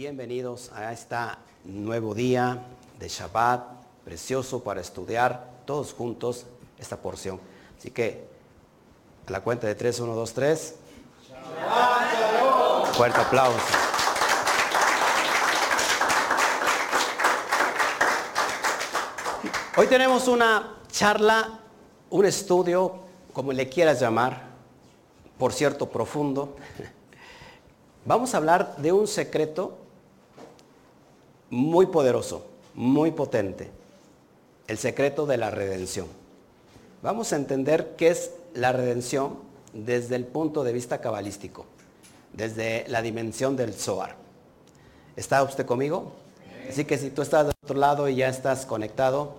Bienvenidos a este nuevo día de Shabbat, precioso para estudiar todos juntos esta porción. Así que a la cuenta de 3, 1, 2, 3. Fuerte aplauso. Hoy tenemos una charla, un estudio, como le quieras llamar, por cierto, profundo. Vamos a hablar de un secreto muy poderoso, muy potente, el secreto de la redención. Vamos a entender qué es la redención desde el punto de vista cabalístico, desde la dimensión del Zohar. ¿Está usted conmigo? Así que si tú estás del otro lado y ya estás conectado,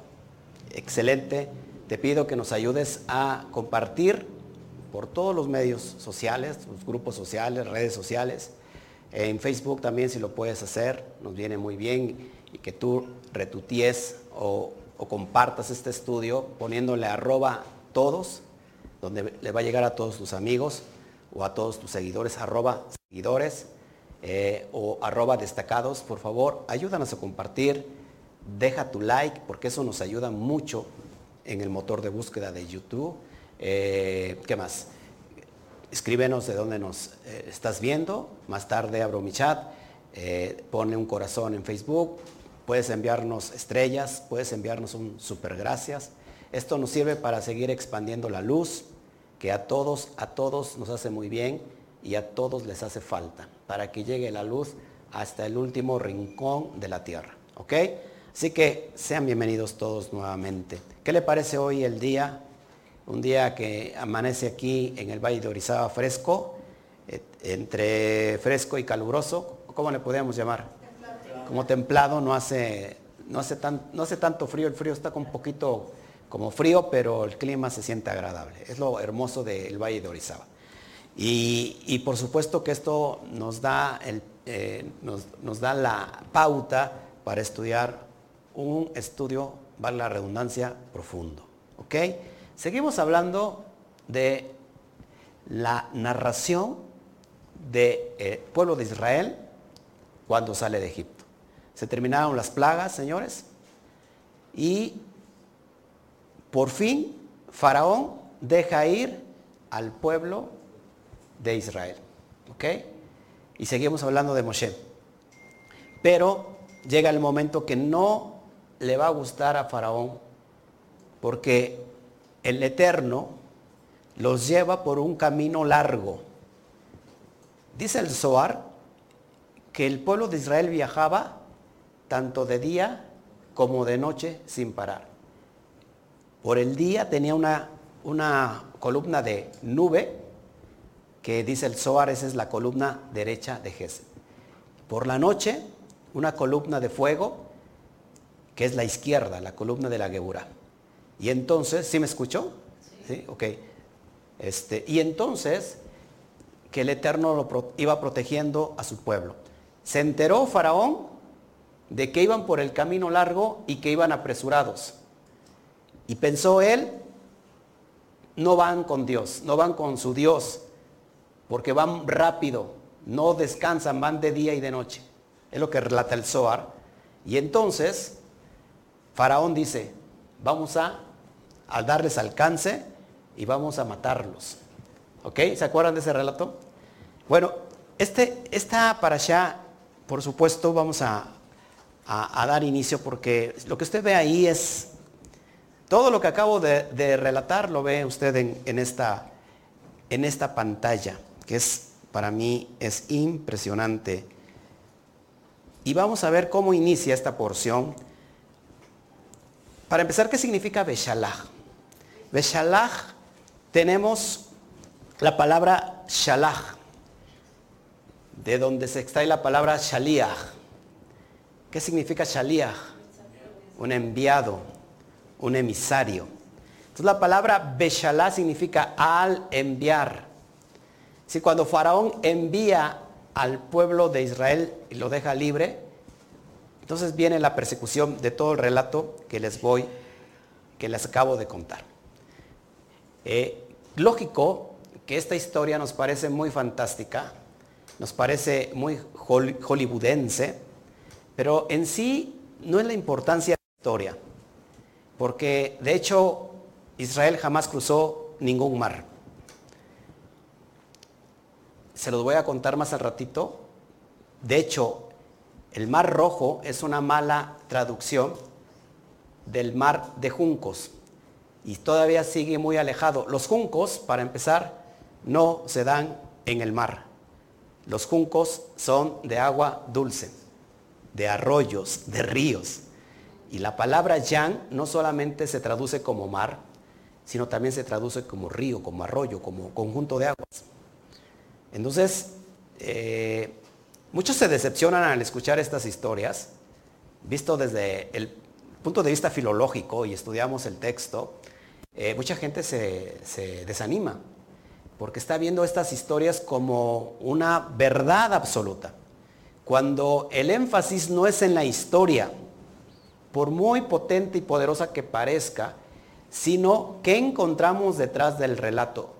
excelente. Te pido que nos ayudes a compartir por todos los medios sociales, los grupos sociales, redes sociales. En Facebook también si lo puedes hacer, nos viene muy bien y que tú retuties o, compartas este estudio poniéndole arroba todos, donde le va a llegar a todos tus amigos o a todos tus seguidores, arroba seguidores eh, o arroba destacados, por favor, ayúdanos a compartir, deja tu like porque eso nos ayuda mucho en el motor de búsqueda de YouTube. Eh, ¿Qué más? Escríbenos de dónde nos eh, estás viendo. Más tarde abro mi chat. pone un corazón en Facebook. Puedes enviarnos estrellas. Puedes enviarnos un super gracias. Esto nos sirve para seguir expandiendo la luz, que a todos, a todos nos hace muy bien y a todos les hace falta, para que llegue la luz hasta el último rincón de la tierra. ¿Ok? Así que sean bienvenidos todos nuevamente. ¿Qué le parece hoy el día? Un día que amanece aquí en el Valle de Orizaba fresco, eh, entre fresco y caluroso, ¿cómo le podríamos llamar? Como templado, no hace, no, hace tan, no hace tanto frío, el frío está con un poquito como frío, pero el clima se siente agradable. Es lo hermoso del Valle de Orizaba. Y, por supuesto que esto nos da, el, eh, nos, nos da la pauta para estudiar un estudio, vale la redundancia, profundo. ¿Ok? Seguimos hablando de la narración del eh, pueblo de Israel cuando sale de Egipto. Se terminaron las plagas, señores, y por fin Faraón deja ir al pueblo de Israel. ¿Ok? Y seguimos hablando de Moshe. Pero llega el momento que no le va a gustar a Faraón porque el Eterno los lleva por un camino largo. Dice el Zohar que el pueblo de Israel viajaba tanto de día como de noche sin parar. Por el día tenía una, una columna de nube que dice el Zohar, esa es la columna derecha de Gesed. Por la noche, una columna de fuego que es la izquierda, la columna de la Geburah. Y entonces, ¿sí me escuchó? Sí. Ok. Este, y entonces, que el Eterno iba protegiendo a su pueblo. Se enteró Faraón de que iban por el camino largo y que iban apresurados. Y pensó él, no van con Dios, no van con su Dios, porque van rápido, no descansan, van de día y de noche. Es lo que relata el Zohar. Y entonces Faraón dice, vamos a, darles alcance y vamos a matarlos. ¿Ok? ¿Se acuerdan de ese relato? Bueno, este, esta para allá, por supuesto, vamos a, dar inicio porque lo que usted ve ahí es, todo lo que acabo de, relatar lo ve usted en, esta, en esta pantalla, que es, para mí, es impresionante. Y vamos a ver cómo inicia esta porción para empezar, ¿qué significa Beshalach? Beshalach tenemos la palabra Shalach, de donde se extrae la palabra Shaliach. ¿Qué significa Shaliach? Un enviado, un emisario. Entonces la palabra Beshalach significa al enviar. Si cuando Faraón envía al pueblo de Israel y lo deja libre, entonces viene la persecución de todo el relato que les voy, que les acabo de contar. Eh, lógico que esta historia nos parece muy fantástica, nos parece muy hollywoodense, pero en sí no es la importancia de la historia, porque de hecho Israel jamás cruzó ningún mar. Se los voy a contar más al ratito. De hecho, el mar rojo es una mala traducción del mar de juncos y todavía sigue muy alejado. Los juncos, para empezar, no se dan en el mar. Los juncos son de agua dulce, de arroyos, de ríos. Y la palabra yan no solamente se traduce como mar, sino también se traduce como río, como arroyo, como conjunto de aguas. Entonces, eh, muchos se decepcionan al escuchar estas historias, visto desde el punto de vista filológico y estudiamos el texto, eh, mucha gente se, desanima porque está viendo estas historias como una verdad absoluta. Cuando el énfasis no es en la historia, por muy potente y poderosa que parezca, sino qué encontramos detrás del relato.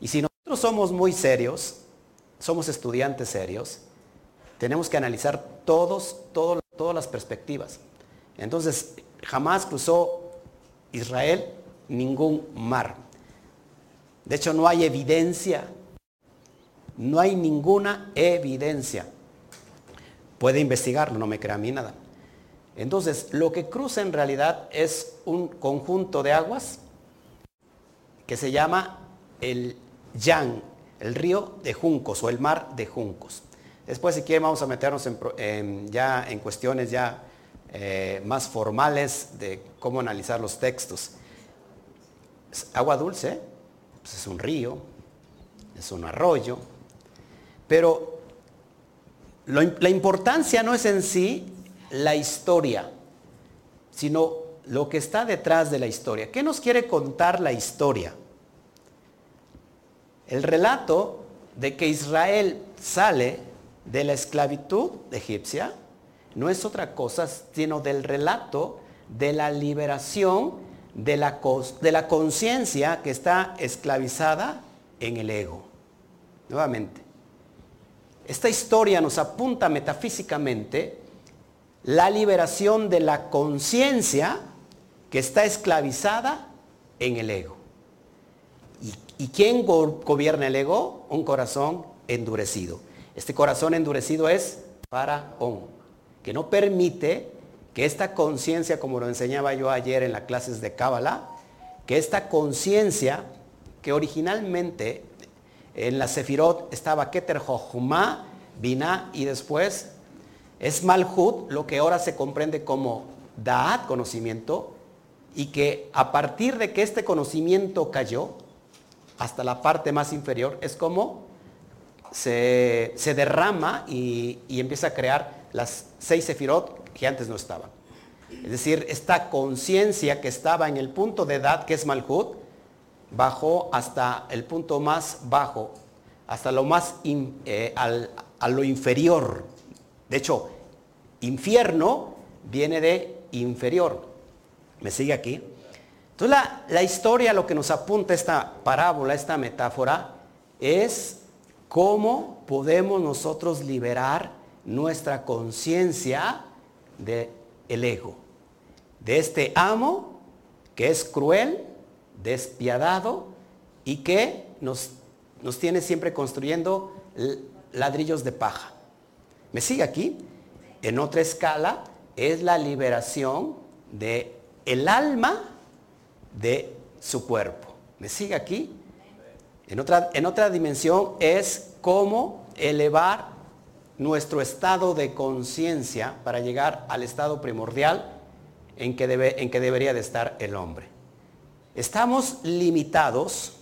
Y si nosotros somos muy serios, somos estudiantes serios, tenemos que analizar todos, todas las perspectivas. Entonces, jamás cruzó Israel ningún mar. De hecho, no hay evidencia. No hay ninguna evidencia. Puede investigarlo, no me crea a mí nada. Entonces, lo que cruza en realidad es un conjunto de aguas que se llama el Yang, el río de Juncos o el mar de Juncos. Después, si quieren, vamos a meternos ya en cuestiones ya eh, más formales de cómo analizar los textos. Agua dulce, pues es un río, es un arroyo, pero la importancia no es en sí la historia, sino lo que está detrás de la historia. ¿Qué nos quiere contar la historia? El relato de que Israel sale de la esclavitud egipcia no es otra cosa sino del relato de la liberación de la, conciencia que está esclavizada en el ego. Nuevamente, esta historia nos apunta metafísicamente la liberación de la conciencia que está esclavizada en el ego. ¿Y, quién gobierna el ego? Un corazón endurecido. Este corazón endurecido es Faraón, que no permite que esta conciencia, como lo enseñaba yo ayer en las clases de Cábala, que esta conciencia que originalmente en la Sefirot estaba Keter Jochma, Binah y después es Malhut, lo que ahora se comprende como Da'at, conocimiento, y que a partir de que este conocimiento cayó, hasta la parte más inferior, es como se, derrama y, empieza a crear las seis sefirot que antes no estaban. Es decir, esta conciencia que estaba en el punto de edad que es Malhut, bajó hasta el punto más bajo, hasta lo más eh, a lo inferior de hecho, infierno viene de inferior. ¿Me sigue aquí? Entonces la, historia, lo que nos apunta esta parábola, esta metáfora, es cómo podemos nosotros liberar nuestra conciencia del ego, de este amo que es cruel, despiadado y que nos, nos tiene siempre construyendo ladrillos de paja. ¿Me sigue aquí? En otra escala es la liberación de el alma de su cuerpo. ¿Me sigue aquí? En otra, en otra dimensión es cómo elevar nuestro estado de conciencia para llegar al estado primordial en que, debe, en que debería de estar el hombre. Estamos limitados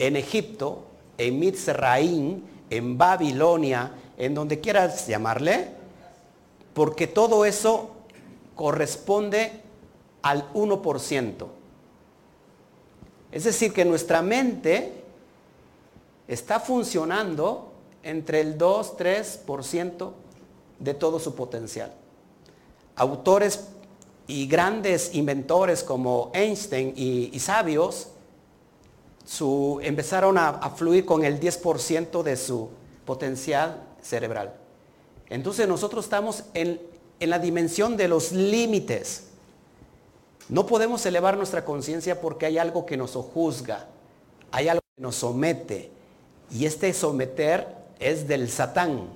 en Egipto, en Mitzraín, en Babilonia, en donde quieras llamarle, porque todo eso corresponde al 1%. Es decir, que nuestra mente está funcionando entre el 2-3% de todo su potencial. Autores y grandes inventores como Einstein y, sabios empezaron a, a fluir con el 10% de su potencial cerebral. Entonces nosotros estamos en, en la dimensión de los límites. No podemos elevar nuestra conciencia porque hay algo que nos juzga, hay algo que nos somete. Y este someter es del Satán,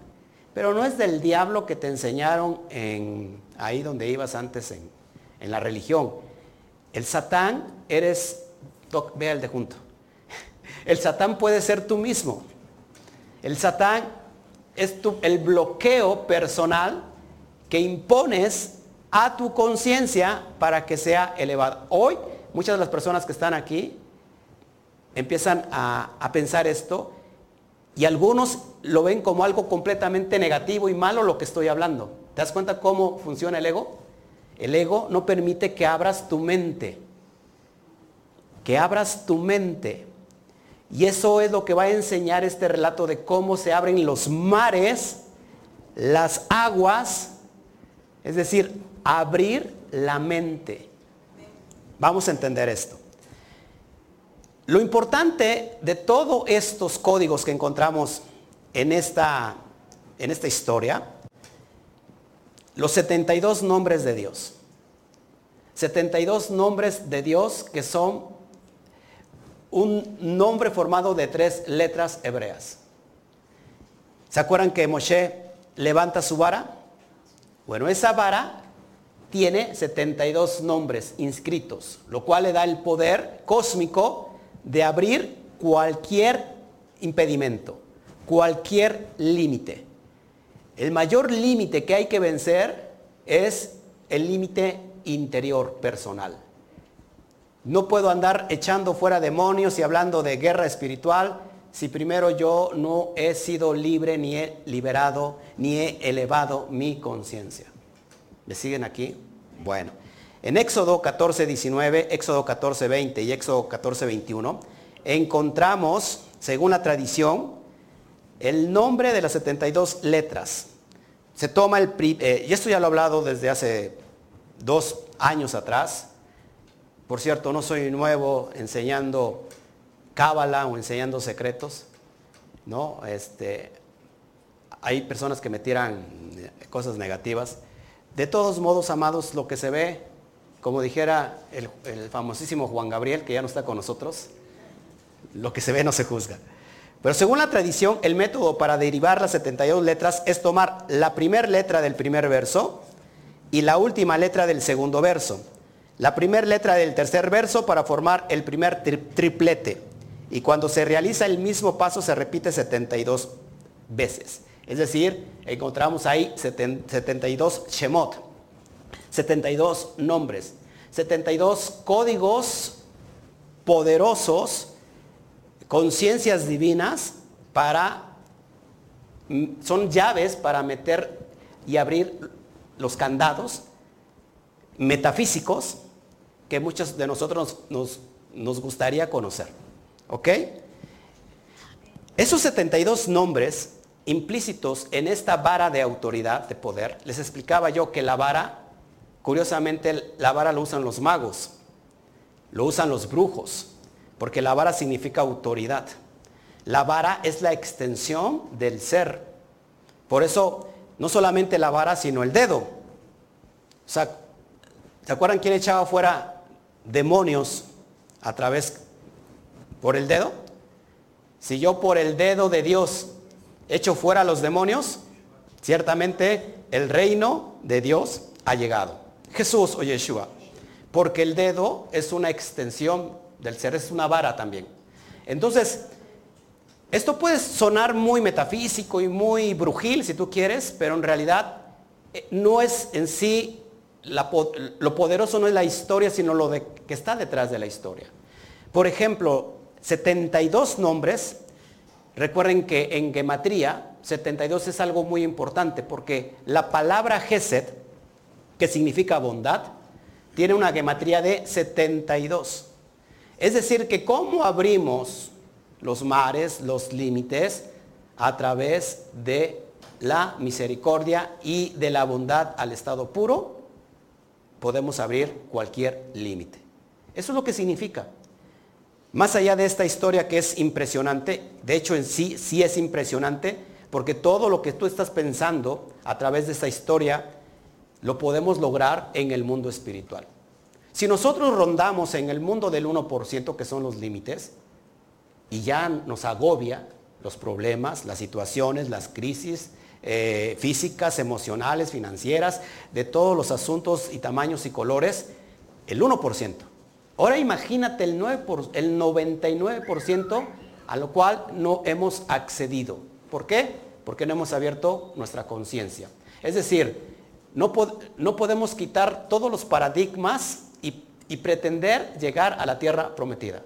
pero no es del diablo que te enseñaron en ahí donde ibas antes en, la religión. El Satán eres, vea el de junto. El Satán puede ser tú mismo. El Satán es el bloqueo personal que impones a tu conciencia para que sea elevada. Hoy muchas de las personas que están aquí empiezan a, pensar esto y algunos lo ven como algo completamente negativo y malo lo que estoy hablando. ¿Te das cuenta cómo funciona el ego? El ego no permite que abras tu mente, que abras tu mente. Y eso es lo que va a enseñar este relato de cómo se abren los mares, las aguas, es decir, abrir la mente. Vamos a entender esto. Lo importante de todos estos códigos que encontramos en esta, en esta historia, los 72 nombres de Dios. 72 nombres de Dios que son un nombre formado de tres letras hebreas. ¿Se acuerdan que Moshe levanta su vara? Bueno, esa vara tiene 72 nombres inscritos, lo cual le da el poder cósmico de abrir cualquier impedimento, cualquier límite. El mayor límite que hay que vencer es el límite interior personal. No puedo andar echando fuera demonios y hablando de guerra espiritual si primero yo no he sido libre, ni he liberado, ni he elevado mi conciencia. ¿Me siguen aquí? Bueno, en Éxodo 14, 19, Éxodo 14, 20 y Éxodo 14, 21, encontramos, según la tradición, el nombre de las 72 letras. Se toma el, eh, y esto ya lo he hablado desde hace dos años atrás. Por cierto, no soy nuevo enseñando cábala o enseñando secretos. ¿no? Este, hay personas que me tiran cosas negativas. De todos modos, amados, lo que se ve, como dijera el, famosísimo Juan Gabriel, que ya no está con nosotros, lo que se ve no se juzga. Pero según la tradición, el método para derivar las 72 letras es tomar la primera letra del primer verso y la última letra del segundo verso. La primera letra del tercer verso para formar el primer triplete. Y cuando se realiza el mismo paso se repite 72 veces. Es decir, encontramos ahí 72 Shemot, 72 nombres, 72 códigos poderosos conciencias divinas para, mm, son llaves para meter y abrir los candados metafísicos que muchos de nosotros nos, nos gustaría conocer. ¿Ok? Esos 72 nombres implícitos en esta vara de autoridad, de poder, les explicaba yo que la vara, curiosamente la vara lo usan los magos, lo usan los brujos, porque la vara significa autoridad. La vara es la extensión del ser. Por eso, no solamente la vara, sino el dedo. O sea, ¿se acuerdan quién echaba fuera demonios a través por el dedo? Si yo por el dedo de Dios echo fuera los demonios, ciertamente el reino de Dios ha llegado. Jesús o Yeshua. Porque el dedo es una extensión del ser es una vara también. Entonces, esto puede sonar muy metafísico y muy brujil si tú quieres, pero en realidad eh, no es en sí, lo poderoso no es la historia, sino lo que está detrás de la historia. Por ejemplo, 72 nombres, recuerden que en gematría 72 es algo muy importante porque la palabra Geset, que significa bondad, tiene una gematría de 72. Es decir, que cómo abrimos los mares, los límites, a través de la misericordia y de la bondad al estado puro, podemos abrir cualquier límite. Eso es lo que significa. Más allá de esta historia que es impresionante, de hecho en sí sí es impresionante, Porque todo lo que tú estás pensando a través de esta historia lo podemos lograr en el mundo espiritual. Si nosotros rondamos en el mundo del 1%, que son los límites, y ya nos agobia los problemas, las situaciones, las crisis eh, físicas, emocionales, financieras, de todos los asuntos y tamaños y colores, el 1%. Ahora imagínate el, 9 el 99% a lo cual no hemos accedido. ¿Por qué? Porque no hemos abierto nuestra conciencia. Es decir, no, no, podemos quitar todos los paradigmas y, pretender llegar a la tierra prometida.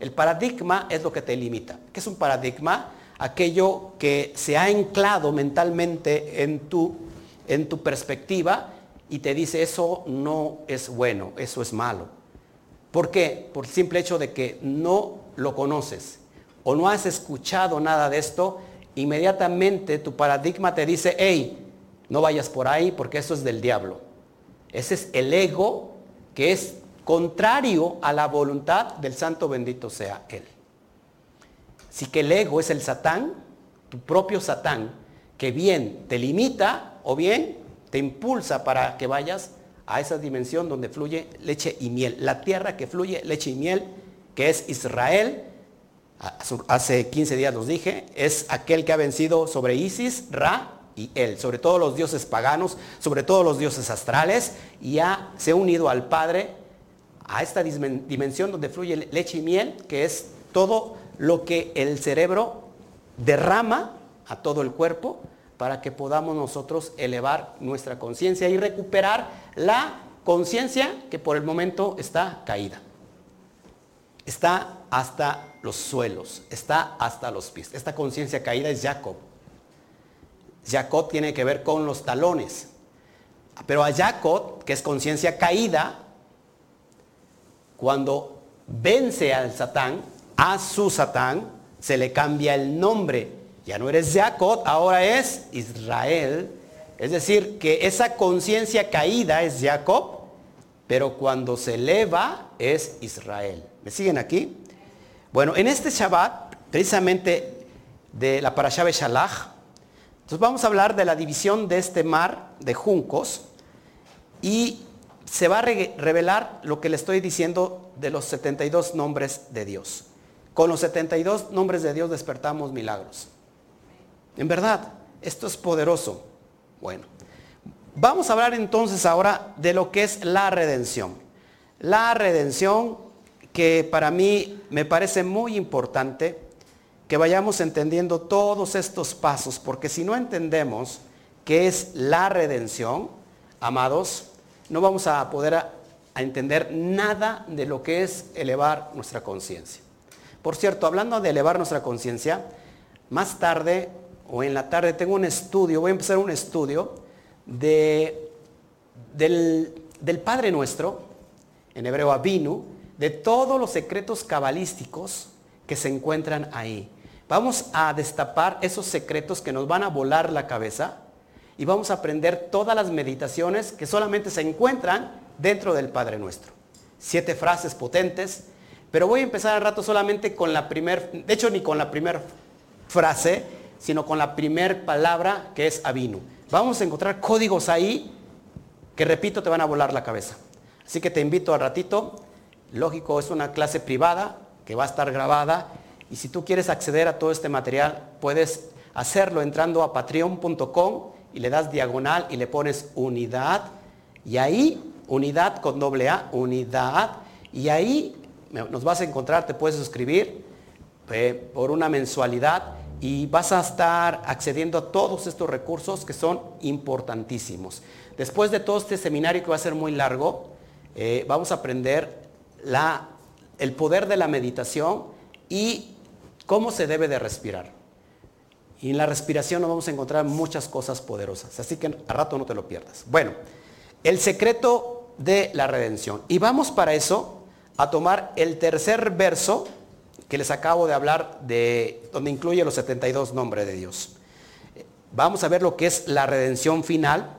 El paradigma es lo que te limita. ¿Qué es un paradigma? Aquello que se ha anclado mentalmente en tu, en tu perspectiva y te dice eso no es bueno, eso es malo. ¿Por qué? Por el simple hecho de que no lo conoces o no has escuchado nada de esto, inmediatamente tu paradigma te dice, hey, no vayas por ahí porque eso es del diablo. Ese es el ego que es contrario a la voluntad del santo bendito sea Él. Si que el ego es el satán, tu propio satán, que bien te limita o bien te impulsa para que vayas a esa dimensión donde fluye leche y miel. La tierra que fluye leche y miel, que es Israel, hace 15 días los dije, es aquel que ha vencido sobre Isis, Ra y él, sobre todos los dioses paganos, sobre todos los dioses astrales, y ha, se ha unido al Padre a esta dimensión donde fluye leche y miel, que es todo lo que el cerebro derrama a todo el cuerpo para que podamos nosotros elevar nuestra conciencia y recuperar la conciencia que por el momento está caída. Está hasta los suelos, está hasta los pies. Esta conciencia caída es Jacob. Jacob tiene que ver con los talones. Pero a Jacob, que es conciencia caída, cuando vence al Satán, a su Satán, se le cambia el nombre. Ya no eres Jacob, ahora es Israel. Es decir, que esa conciencia caída es Jacob, pero cuando se eleva es Israel. ¿Me siguen aquí? Bueno, en este Shabbat, precisamente de la Parashah Shalach, entonces vamos a hablar de la división de este mar de juncos y se va a revelar lo que le estoy diciendo de los 72 nombres de Dios. Con los 72 nombres de Dios despertamos milagros. En verdad, esto es poderoso. Bueno, vamos a hablar entonces ahora de lo que es la redención. La redención que para mí me parece muy importante que vayamos entendiendo todos estos pasos, porque si no entendemos qué es la redención, amados, no vamos a poder a, entender nada de lo que es elevar nuestra conciencia. Por cierto, hablando de elevar nuestra conciencia, más tarde o en la tarde tengo un estudio, voy a empezar un estudio de, del, del Padre Nuestro, en hebreo Avinu, de todos los secretos cabalísticos que se encuentran ahí. Vamos a destapar esos secretos que nos van a volar la cabeza y vamos a aprender todas las meditaciones que solamente se encuentran dentro del Padre Nuestro. Siete frases potentes, pero voy a empezar al rato solamente con la primera, de hecho ni con la primera frase, sino con la primera palabra que es Avinu. Vamos a encontrar códigos ahí que, repito, te van a volar la cabeza. Así que te invito al ratito Lógico, es una clase privada que va a estar grabada y si tú quieres acceder a todo este material, puedes hacerlo entrando a patreon.com y le das diagonal y le pones unidad. Y ahí, unidad con doble A, unidad, y ahí nos vas a encontrar, te puedes suscribir por una mensualidad. Y vas a estar accediendo a todos estos recursos que son importantísimos. Después de todo este seminario que va a ser muy largo, eh, vamos a aprender el poder de la meditación y cómo se debe de respirar. Y en la respiración nos vamos a encontrar muchas cosas poderosas. Así que a rato no te lo pierdas. Bueno, el secreto de la redención. Y vamos para eso a tomar el tercer verso que les acabo de hablar de donde incluye los 72 nombres de Dios. Vamos a ver lo que es la redención final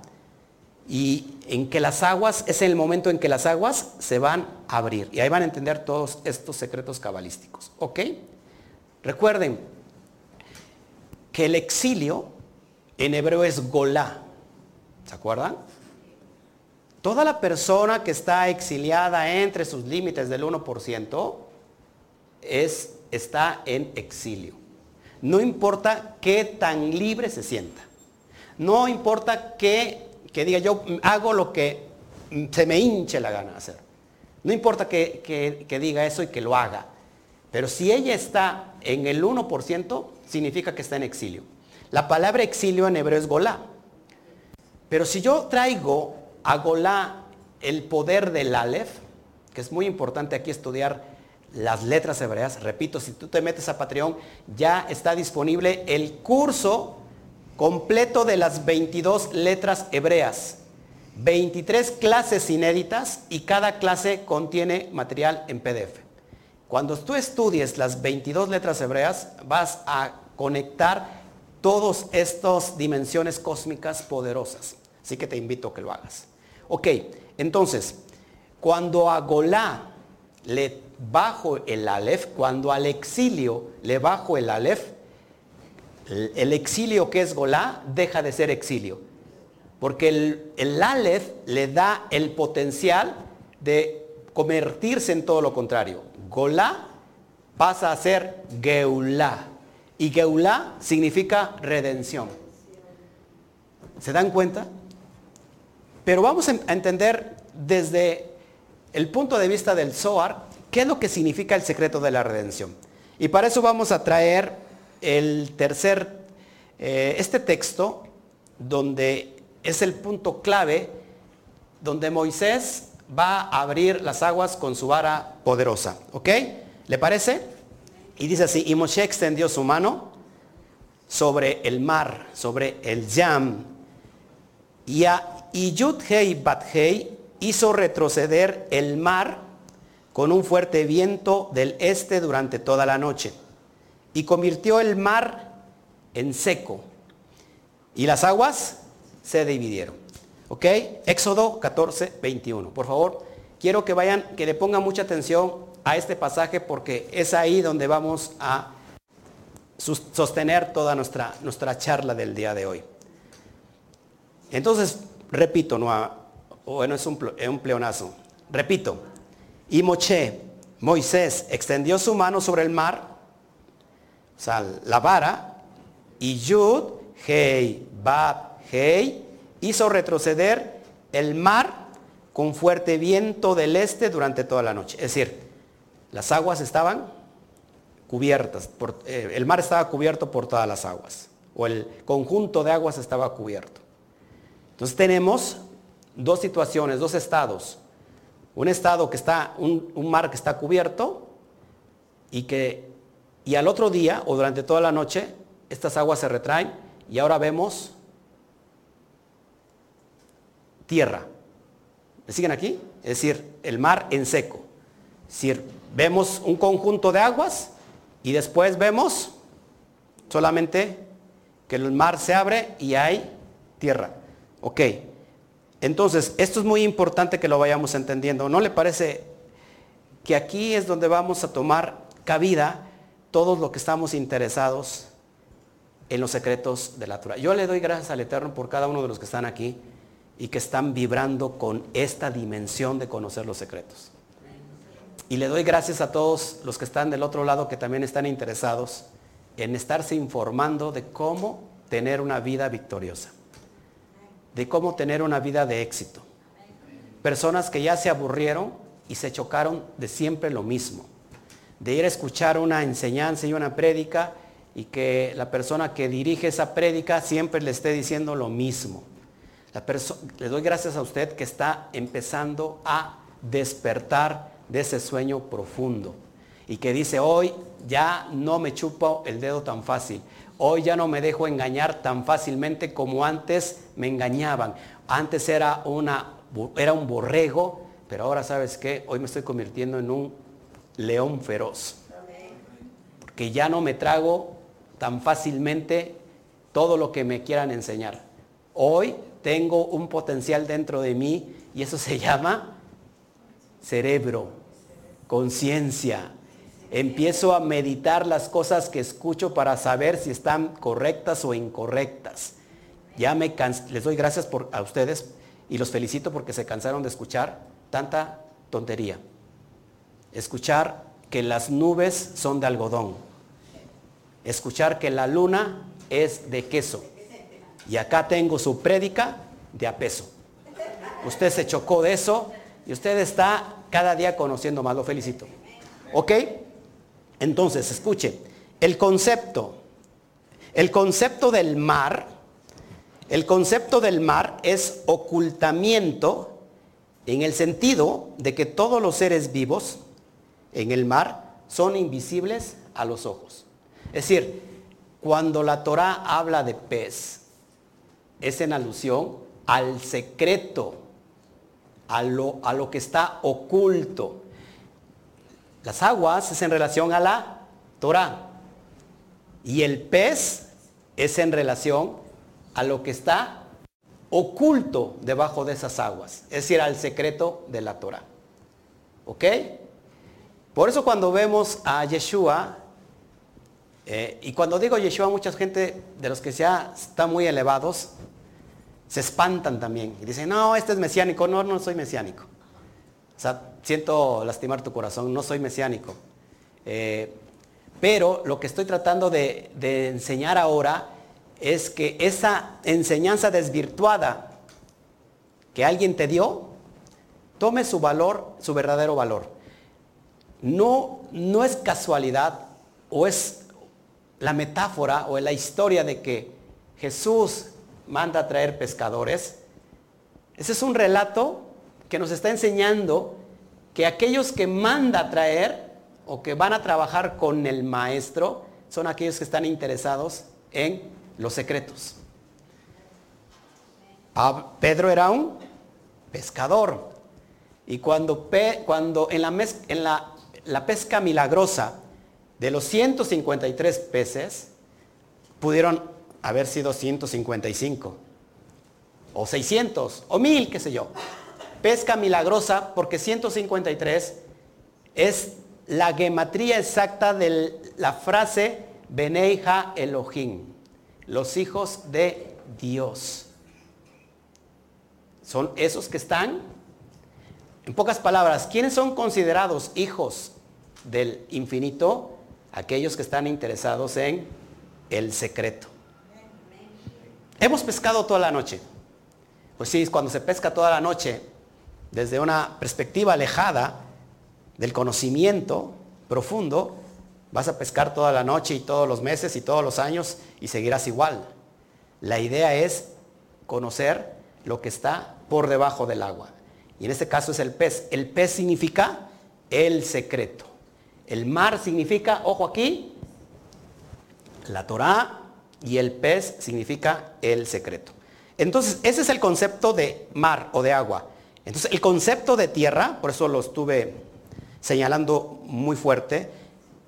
y en que las aguas, es el momento en que las aguas se van a abrir. Y ahí van a entender todos estos secretos cabalísticos. ¿Ok? Recuerden que el exilio en hebreo es golá. ¿Se acuerdan? Toda la persona que está exiliada entre sus límites del 1% es, está en exilio. No importa qué tan libre se sienta. No importa que, que diga yo hago lo que se me hinche la gana de hacer. No importa que, que diga eso y que lo haga. Pero si ella está en el 1%, significa que está en exilio. La palabra exilio en hebreo es golá. Pero si yo traigo a golá el poder del Aleph, que es muy importante aquí estudiar las letras hebreas, repito, si tú te metes a Patreon, ya está disponible el curso completo de las 22 letras hebreas. 23 clases inéditas y cada clase contiene material en PDF. Cuando tú estudies las 22 letras hebreas, vas a conectar todas estas dimensiones cósmicas poderosas. Así que te invito a que lo hagas. Ok, entonces, cuando a Golá le bajo el Aleph, cuando al exilio le bajo el Aleph, el exilio que es Golá deja de ser exilio. Porque el, el Aleph le da el potencial de convertirse en todo lo contrario. Golá pasa a ser Geulá. Y Geulá significa redención. ¿Se dan cuenta? Pero vamos a entender desde el punto de vista del Zohar qué es lo que significa el secreto de la redención. Y para eso vamos a traer el tercer, eh, este texto, donde es el punto clave, donde Moisés va a abrir las aguas con su vara poderosa. ¿Ok? ¿Le parece? Y dice así, y Moshe extendió su mano sobre el mar, sobre el Yam, y, a, y Yud Hei Bat Hei hizo retroceder el mar con un fuerte viento del este durante toda la noche, y convirtió el mar en seco, y las aguas se dividieron. ¿Ok? Éxodo 14, 21. Por favor, quiero que vayan, que le pongan mucha atención a este pasaje porque es ahí donde vamos a sostener toda nuestra, nuestra charla del día de hoy. Entonces, repito, no, bueno, es un, es un pleonazo. Repito, y Moche, Moisés, extendió su mano sobre el mar, o sea, la vara, y Yud, Hei, Bab, Hei, hizo retroceder el mar con fuerte viento del este durante toda la noche. Es decir, las aguas estaban cubiertas, por, eh, el mar estaba cubierto por todas las aguas, o el conjunto de aguas estaba cubierto. Entonces tenemos dos situaciones, dos estados. Un estado que está, un, un mar que está cubierto y que, y al otro día o durante toda la noche, estas aguas se retraen y ahora vemos tierra. ¿Me siguen aquí? Es decir, el mar en seco. Es decir, vemos un conjunto de aguas y después vemos solamente que el mar se abre y hay tierra. Ok. Entonces, esto es muy importante que lo vayamos entendiendo. ¿No le parece que aquí es donde vamos a tomar cabida todos los que estamos interesados en los secretos de la Torah? Yo le doy gracias al Eterno por cada uno de los que están aquí y que están vibrando con esta dimensión de conocer los secretos. Y le doy gracias a todos los que están del otro lado que también están interesados en estarse informando de cómo tener una vida victoriosa, de cómo tener una vida de éxito. Personas que ya se aburrieron y se chocaron de siempre lo mismo, de ir a escuchar una enseñanza y una prédica y que la persona que dirige esa prédica siempre le esté diciendo lo mismo le doy gracias a usted que está empezando a despertar de ese sueño profundo y que dice, hoy ya no me chupo el dedo tan fácil, hoy ya no me dejo engañar tan fácilmente como antes me engañaban. Antes era, una, era un borrego, pero ahora sabes qué, hoy me estoy convirtiendo en un león feroz. Porque ya no me trago tan fácilmente todo lo que me quieran enseñar. Hoy tengo un potencial dentro de mí y eso se llama cerebro, conciencia. Empiezo a meditar las cosas que escucho para saber si están correctas o incorrectas. Ya me les doy gracias a ustedes y los felicito porque se cansaron de escuchar tanta tontería. Escuchar que las nubes son de algodón. Escuchar que la luna es de queso. Y acá tengo su prédica de a peso. Usted se chocó de eso y usted está cada día conociendo más. Lo felicito. ¿Ok? Entonces, escuche, el concepto, el concepto del mar, el concepto del mar es ocultamiento en el sentido de que todos los seres vivos en el mar son invisibles a los ojos. Es decir, cuando la Torah habla de pez, es en alusión al secreto, a lo, a lo que está oculto. Las aguas es en relación a la Torah. Y el pez es en relación a lo que está oculto debajo de esas aguas. Es decir, al secreto de la Torah. ¿Ok? Por eso cuando vemos a Yeshua, eh, y cuando digo Yeshua, mucha gente de los que ya están muy elevados, se espantan también. Y dicen, no, este es mesiánico. No, no soy mesiánico. O sea, siento lastimar tu corazón, no soy mesiánico. Eh, pero lo que estoy tratando de, enseñar ahora es que esa enseñanza desvirtuada que alguien te dio, tome su valor, su verdadero valor. No, no es casualidad o es la metáfora o la historia de que Jesús manda a traer pescadores. Ese es un relato que nos está enseñando que aquellos que manda a traer o que van a trabajar con el maestro son aquellos que están interesados en los secretos. Pedro era un pescador. Y cuando, en, la pesca milagrosa de los 153 peces, pudieron haber sido 155, o 600, o 1000, qué sé yo pesca milagrosa porque 153 es la gematría exacta de la frase Beneija Elohim, los hijos de Dios. Son esos que están, en pocas palabras, ¿quiénes son considerados hijos del infinito? Aquellos que están interesados en el secreto. Hemos pescado toda la noche. Pues sí, cuando se pesca toda la noche, desde una perspectiva alejada del conocimiento profundo, vas a pescar toda la noche y todos los meses y todos los años y seguirás igual. La idea es conocer lo que está por debajo del agua. Y en este caso es el pez. El pez significa el secreto. El mar significa, ojo aquí, la Torah y el pez significa el secreto. Entonces, ese es el concepto de mar o de agua. Entonces, el concepto de tierra, por eso lo estuve señalando muy fuerte,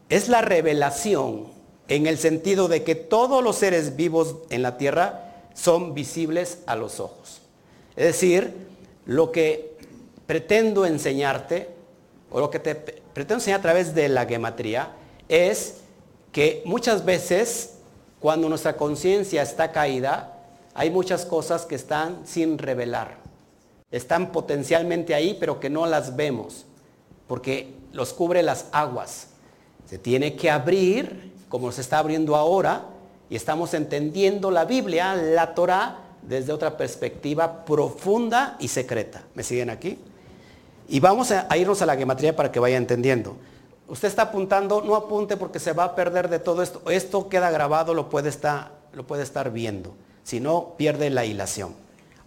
es la revelación en el sentido de que todos los seres vivos en la tierra son visibles a los ojos. Es decir, lo que pretendo enseñarte, o lo que te pretendo enseñar a través de la gematría, es que muchas veces cuando nuestra conciencia está caída, hay muchas cosas que están sin revelar. Están potencialmente ahí, pero que no las vemos, porque los cubre las aguas. Se tiene que abrir, como se está abriendo ahora, y estamos entendiendo la Biblia, la Torah, desde otra perspectiva profunda y secreta. ¿Me siguen aquí? Y vamos a, irnos a la gematría para que vaya entendiendo. Usted está apuntando, no apunte porque se va a perder de todo esto. Esto queda grabado, lo puede estar, lo puede estar viendo. Si no, pierde la hilación.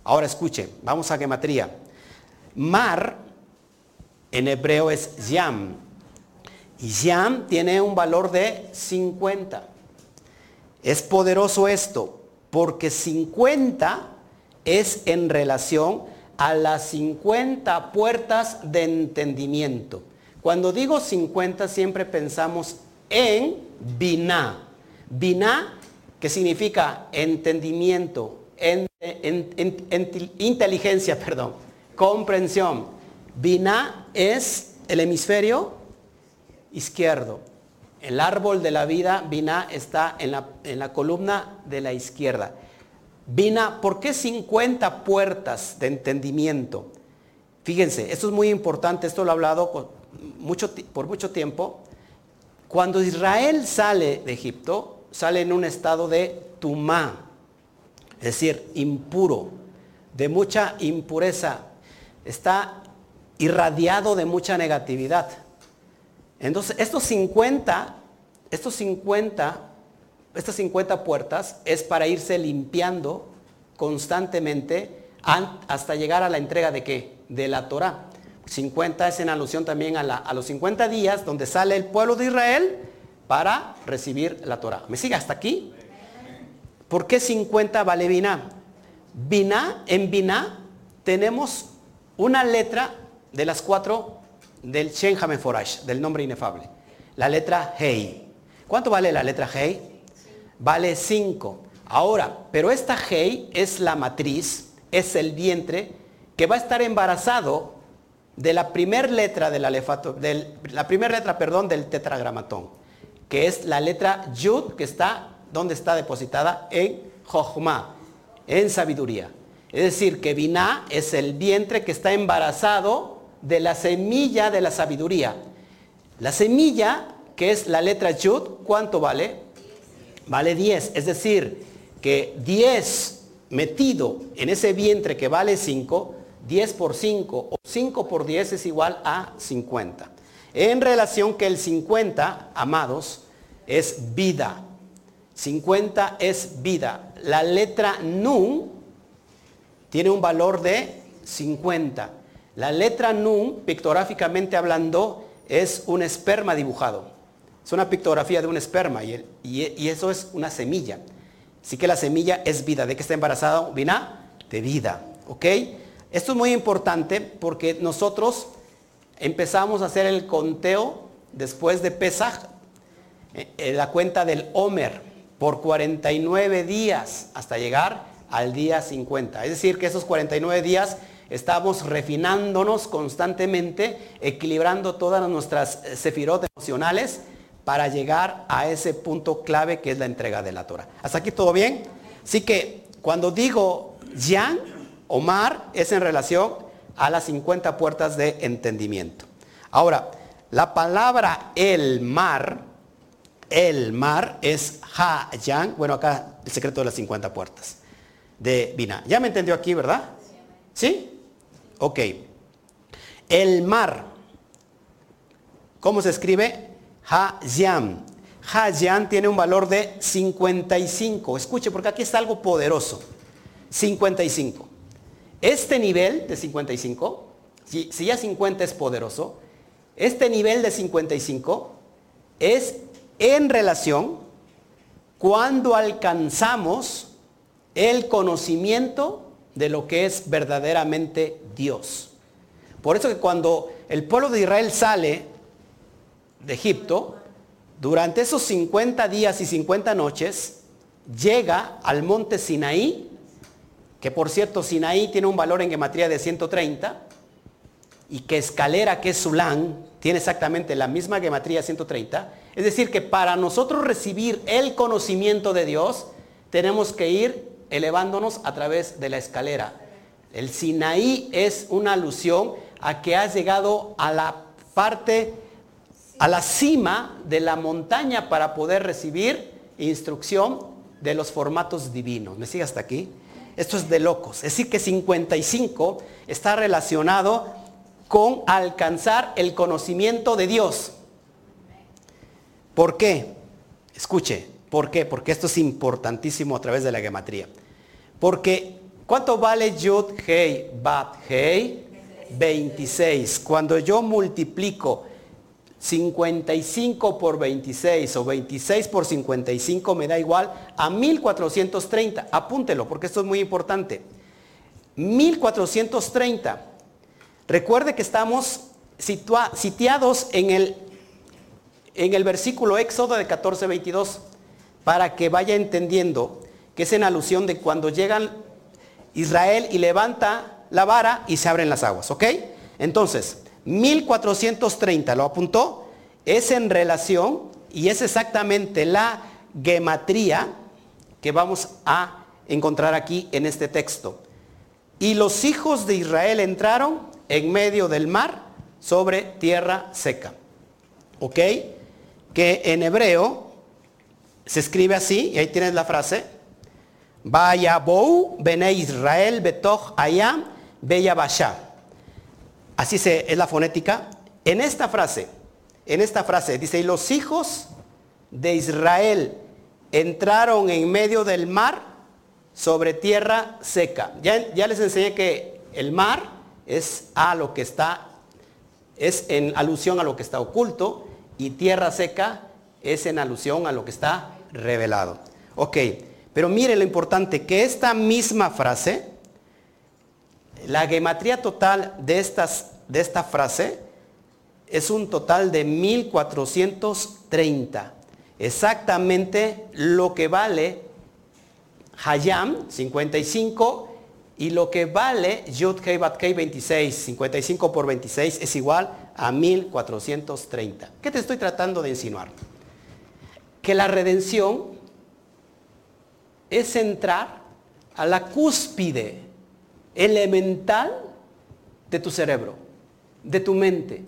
Ahora escuche, vamos a gematría. Mar en hebreo es yam. Y yam tiene un valor de 50. Es poderoso esto, porque 50 es en relación a las 50 puertas de entendimiento. Cuando digo 50 siempre pensamos en biná. Biná, que significa entendimiento, en, inteligencia, perdón, comprensión. Binah es el hemisferio izquierdo. El árbol de la vida, Binah, está en la, en la columna de la izquierda. Binah, ¿por qué 50 puertas de entendimiento? Fíjense, esto es muy importante, esto lo he hablado por mucho tiempo. Cuando Israel sale de Egipto, sale en un estado de tumá, es decir, impuro, de mucha impureza, está irradiado de mucha negatividad. Entonces, estos 50, estos 50, estas 50 puertas es para irse limpiando constantemente hasta llegar a la entrega de qué? De la Torah. 50 es en alusión también a, los 50 días donde sale el pueblo de Israel para recibir la Torah. ¿Me sigue hasta aquí? ¿Por qué 50 vale Biná? Biná, en Biná tenemos una letra de las cuatro del Shen Forash, del nombre inefable. La letra Hei. ¿Cuánto vale la letra Hei? Vale 5. Ahora, pero esta Hei es la matriz, es el vientre que va a estar embarazado de la primera letra del alefato, la primera letra, perdón, del tetragramatón, que es la letra Yud, que está ¿Dónde está depositada? En Jochma, en sabiduría. Es decir, que Binah es el vientre que está embarazado de la semilla de la sabiduría. La semilla, que es la letra Yud, ¿cuánto vale? Vale 10. Es decir, que 10 metido en ese vientre que vale 5, 10 por 5 o 5 por 10 es igual a 50. En relación que el 50, amados, es vida. 50 es vida. La letra Nun tiene un valor de 50. La letra Nun, pictográficamente hablando, es un esperma dibujado. Es una pictografía de un esperma y, eso es una semilla. Así que la semilla es vida. ¿De qué está embarazada? ¿Vina? De vida. ¿Ok? Esto es muy importante porque nosotros empezamos a hacer el conteo después de Pesach, en eh, eh, la cuenta del Homer por 49 días hasta llegar al día 50. Es decir, que esos 49 días estamos refinándonos constantemente, equilibrando todas nuestras eh, sefirot emocionales para llegar a ese punto clave que es la entrega de la Torah. ¿Hasta aquí todo bien? Así que cuando digo Yan, Omar, es en relación a las 50 puertas de entendimiento. Ahora, la palabra el mar el mar es Ha-Yang. Bueno, acá el secreto de las 50 puertas de Bina. ¿Ya me entendió aquí, verdad? ¿Sí? Ok. El mar. ¿Cómo se escribe? Ha-Yan. Ha-Yan tiene un valor de 55. Escuche, porque aquí está algo poderoso. 55. Este nivel de 55, si, si ya 50 es poderoso, este nivel de 55 es en relación cuando alcanzamos el conocimiento de lo que es verdaderamente Dios. Por eso que cuando el pueblo de Israel sale de Egipto, durante esos 50 días y 50 noches, llega al monte Sinaí, que por cierto Sinaí tiene un valor en gematría de 130, y que escalera, que es Sulán, tiene exactamente la misma gematría 130, es decir, que para nosotros recibir el conocimiento de Dios, tenemos que ir elevándonos a través de la escalera. El Sinaí es una alusión a que has llegado a la parte, a la cima de la montaña para poder recibir instrucción de los formatos divinos. ¿Me sigue hasta aquí? Esto es de locos. Es decir, que 55 está relacionado con alcanzar el conocimiento de Dios. ¿Por qué? Escuche, ¿por qué? Porque esto es importantísimo a través de la gematría. Porque, ¿cuánto vale Yud, Hei, Bat, Hei? 26. Cuando yo multiplico 55 por 26 o 26 por 55 me da igual a 1430. Apúntelo porque esto es muy importante. 1430. Recuerde que estamos sitiados en el en el versículo Éxodo de 14, 22, para que vaya entendiendo que es en alusión de cuando llegan Israel y levanta la vara y se abren las aguas, ¿ok? Entonces, 1430, ¿lo apuntó? es en relación y es exactamente la gematría que vamos a encontrar aquí en este texto. Y los hijos de Israel entraron en medio del mar sobre tierra seca. ¿Ok? Que en hebreo se escribe así, y ahí tienes la frase. Vaya bou bene Israel betoch ayam beya basha. Así se, es la fonética. En esta frase, en esta frase dice, y los hijos de Israel entraron en medio del mar sobre tierra seca. Ya, les enseñé que el mar es a lo que está, es en alusión a lo que está oculto y tierra seca es en alusión a lo que está revelado. Ok, pero mire lo importante, que esta misma frase, la gematría total de, estas, de esta frase es un total de 1430. Exactamente lo que vale Hayam 55 y lo que vale Yud Kei Bat 26, 55 por 26 es igual a 1430. ¿Qué te estoy tratando de insinuar? Que la redención es entrar a la cúspide elemental de tu cerebro, de tu mente,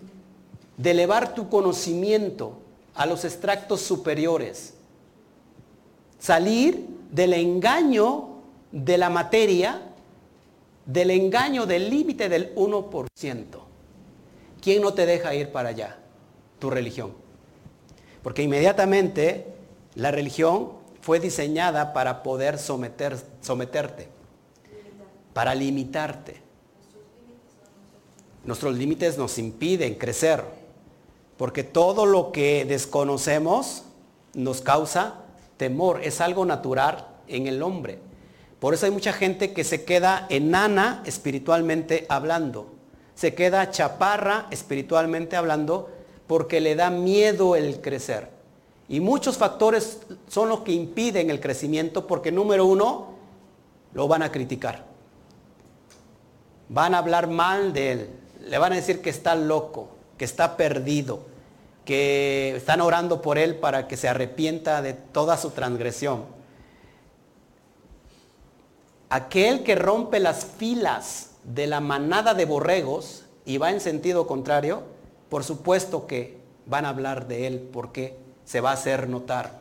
de elevar tu conocimiento a los extractos superiores, salir del engaño de la materia, del engaño del límite del 1%. ¿Quién no te deja ir para allá? Tu religión. Porque inmediatamente la religión fue diseñada para poder someter, someterte, para limitarte. Nuestros límites nos impiden crecer, porque todo lo que desconocemos nos causa temor, es algo natural en el hombre. Por eso hay mucha gente que se queda enana espiritualmente hablando, se queda chaparra espiritualmente hablando porque le da miedo el crecer. Y muchos factores son los que impiden el crecimiento porque número uno, lo van a criticar. Van a hablar mal de él. Le van a decir que está loco, que está perdido, que están orando por él para que se arrepienta de toda su transgresión. Aquel que rompe las filas de la manada de borregos y va en sentido contrario, por supuesto que van a hablar de él porque se va a hacer notar.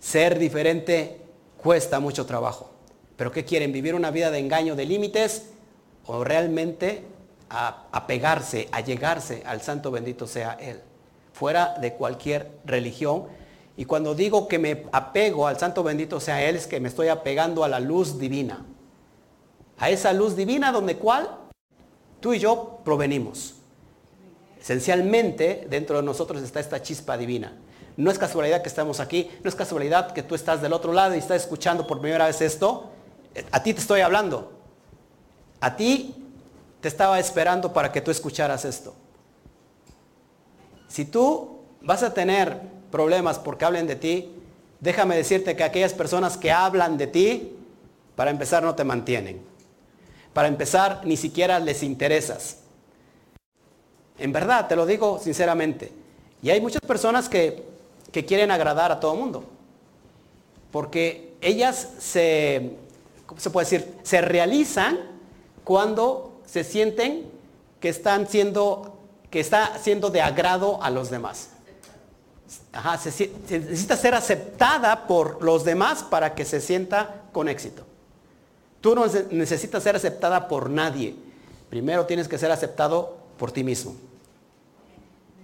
Ser diferente cuesta mucho trabajo. Pero ¿qué quieren? ¿Vivir una vida de engaño, de límites? ¿O realmente apegarse, a llegarse al santo bendito sea Él? fuera de cualquier religión. Y cuando digo que me apego al santo bendito sea Él, es que me estoy apegando a la luz divina. A esa luz divina donde cual tú y yo provenimos. Esencialmente dentro de nosotros está esta chispa divina. No es casualidad que estamos aquí, no es casualidad que tú estás del otro lado y estás escuchando por primera vez esto. A ti te estoy hablando. A ti te estaba esperando para que tú escucharas esto. Si tú vas a tener problemas porque hablen de ti, déjame decirte que aquellas personas que hablan de ti, para empezar no te mantienen. Para empezar ni siquiera les interesas. En verdad, te lo digo sinceramente. Y hay muchas personas que, que quieren agradar a todo el mundo. Porque ellas se, ¿cómo se puede decir? Se realizan cuando se sienten que están siendo que está siendo de agrado a los demás. Ajá, se, necesita ser aceptada por los demás para que se sienta con éxito. Tú no necesitas ser aceptada por nadie. Primero tienes que ser aceptado por ti mismo.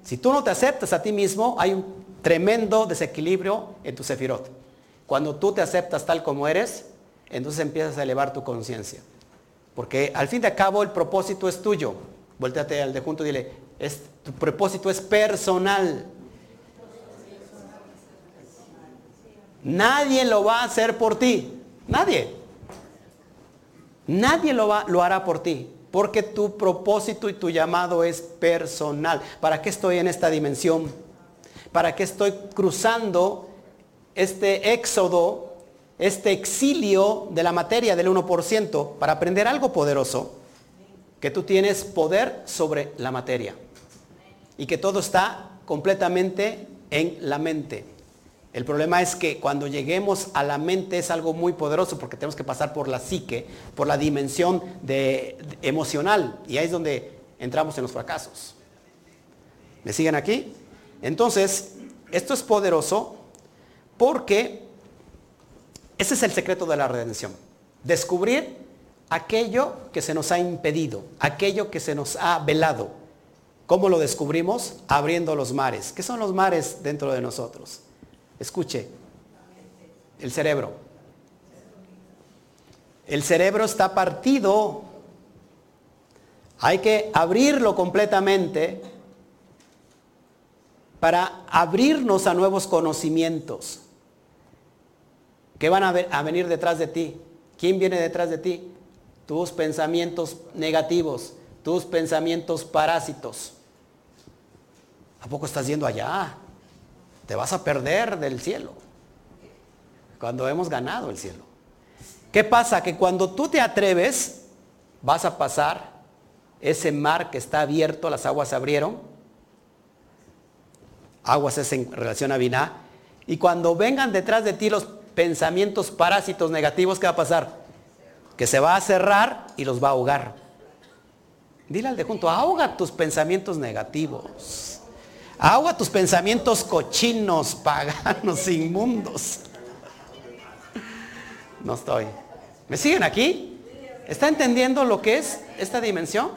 Si tú no te aceptas a ti mismo, hay un tremendo desequilibrio en tu sefirot. Cuando tú te aceptas tal como eres, entonces empiezas a elevar tu conciencia. Porque al fin de cabo el propósito es tuyo. Vuéltate al de junto y dile, tu propósito es personal. Nadie lo va a hacer por ti. Nadie. Nadie lo, lo hará por ti. Porque tu propósito y tu llamado es personal. ¿Para qué estoy en esta dimensión? ¿Para qué estoy cruzando este éxodo, este exilio de la materia del 1%? Para aprender algo poderoso. Que tú tienes poder sobre la materia y que todo está completamente en la mente. El problema es que cuando lleguemos a la mente es algo muy poderoso porque tenemos que pasar por la psique, por la dimensión de, emocional. Y ahí es donde entramos en los fracasos. ¿Me siguen aquí? Entonces, esto es poderoso porque ese es el secreto de la redención. Descubrir aquello que se nos ha impedido, aquello que se nos ha velado. ¿Cómo lo descubrimos? Abriendo los mares. ¿Qué son los mares dentro de nosotros? Escuche, el cerebro. El cerebro está partido. Hay que abrirlo completamente para abrirnos a nuevos conocimientos que van a, a, venir detrás de ti. ¿Quién viene detrás de ti? Tus pensamientos negativos, tus pensamientos parásitos. ¿A poco estás yendo allá? Te vas a perder del cielo. Cuando hemos ganado el cielo. ¿Qué pasa? Que cuando tú te atreves, vas a pasar ese mar que está abierto, las aguas se abrieron. Aguas es en relación a Biná. Y cuando vengan detrás de ti los pensamientos parásitos negativos, ¿qué va a pasar? Que se va a cerrar y los va a ahogar. Dile al de junto, ahoga tus pensamientos negativos. Agua tus pensamientos cochinos, paganos, inmundos. No estoy. ¿Me siguen aquí? ¿Está entendiendo lo que es esta dimensión?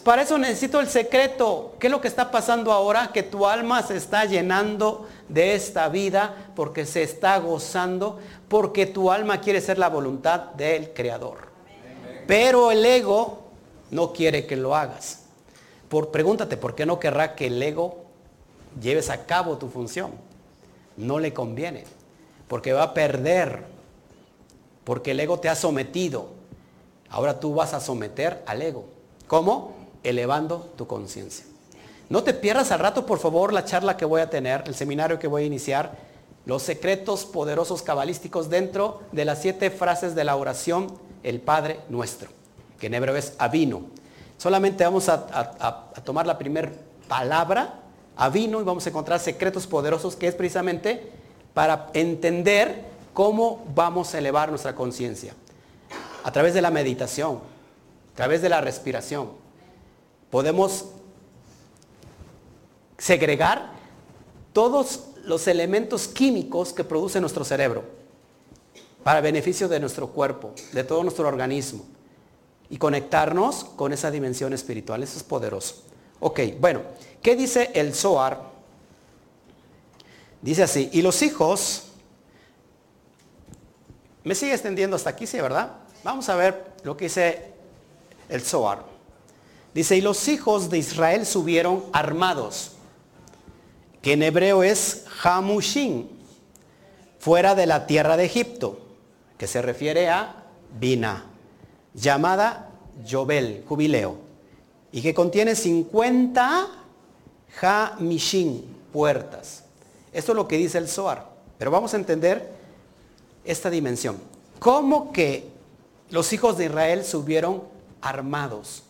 Para eso necesito el secreto. ¿Qué es lo que está pasando ahora? Que tu alma se está llenando de esta vida porque se está gozando, porque tu alma quiere ser la voluntad del Creador. Pero el ego no quiere que lo hagas. Por, pregúntate, ¿por qué no querrá que el ego lleves a cabo tu función. No le conviene, porque va a perder, porque el ego te ha sometido. Ahora tú vas a someter al ego. ¿Cómo? Elevando tu conciencia. No te pierdas al rato, por favor, la charla que voy a tener, el seminario que voy a iniciar, los secretos poderosos cabalísticos dentro de las siete frases de la oración, el Padre Nuestro, que en hebreo es avino. Solamente vamos a, tomar la primera palabra a vino y vamos a encontrar secretos poderosos que es precisamente para entender cómo vamos a elevar nuestra conciencia. A través de la meditación, a través de la respiración, podemos segregar todos los elementos químicos que produce nuestro cerebro para beneficio de nuestro cuerpo, de todo nuestro organismo y conectarnos con esa dimensión espiritual. Eso es poderoso. Ok, bueno, ¿qué dice el Zohar? Dice así, y los hijos, me sigue extendiendo hasta aquí, sí, ¿verdad? Vamos a ver lo que dice el Zohar. Dice, y los hijos de Israel subieron armados, que en hebreo es Hamushin, fuera de la tierra de Egipto, que se refiere a Bina, llamada Jobel, jubileo y que contiene 50 Hamishin, puertas. Esto es lo que dice el Zohar. Pero vamos a entender esta dimensión. ¿Cómo que los hijos de Israel subieron armados?